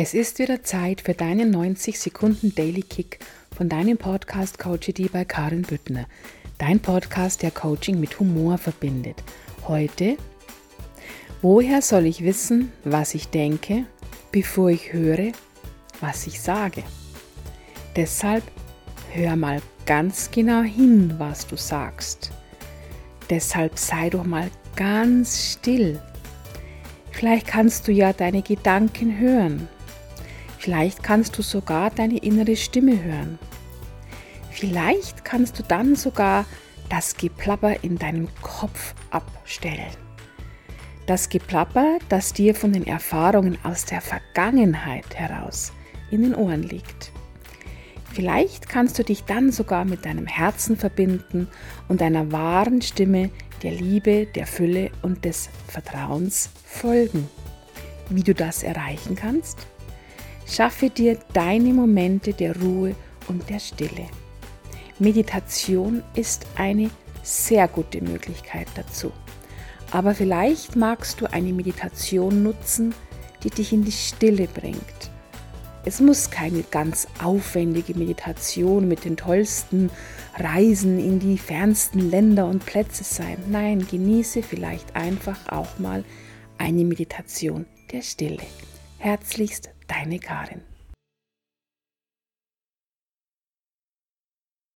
Es ist wieder Zeit für deinen 90 Sekunden Daily Kick von deinem Podcast Coach die bei Karin Büttner. Dein Podcast, der Coaching mit Humor verbindet. Heute, woher soll ich wissen, was ich denke, bevor ich höre, was ich sage? Deshalb hör mal ganz genau hin, was du sagst. Deshalb sei doch mal ganz still. Vielleicht kannst du ja deine Gedanken hören. Vielleicht kannst du sogar deine innere Stimme hören. Vielleicht kannst du dann sogar das Geplapper in deinem Kopf abstellen. Das Geplapper, das dir von den Erfahrungen aus der Vergangenheit heraus in den Ohren liegt. Vielleicht kannst du dich dann sogar mit deinem Herzen verbinden und deiner wahren Stimme der Liebe, der Fülle und des Vertrauens folgen. Wie du das erreichen kannst? Schaffe dir deine Momente der Ruhe und der Stille. Meditation ist eine sehr gute Möglichkeit dazu. Aber vielleicht magst du eine Meditation nutzen, die dich in die Stille bringt. Es muss keine ganz aufwendige Meditation mit den tollsten Reisen in die fernsten Länder und Plätze sein. Nein, genieße vielleicht einfach auch mal eine Meditation der Stille. Herzlichst, deine Karin.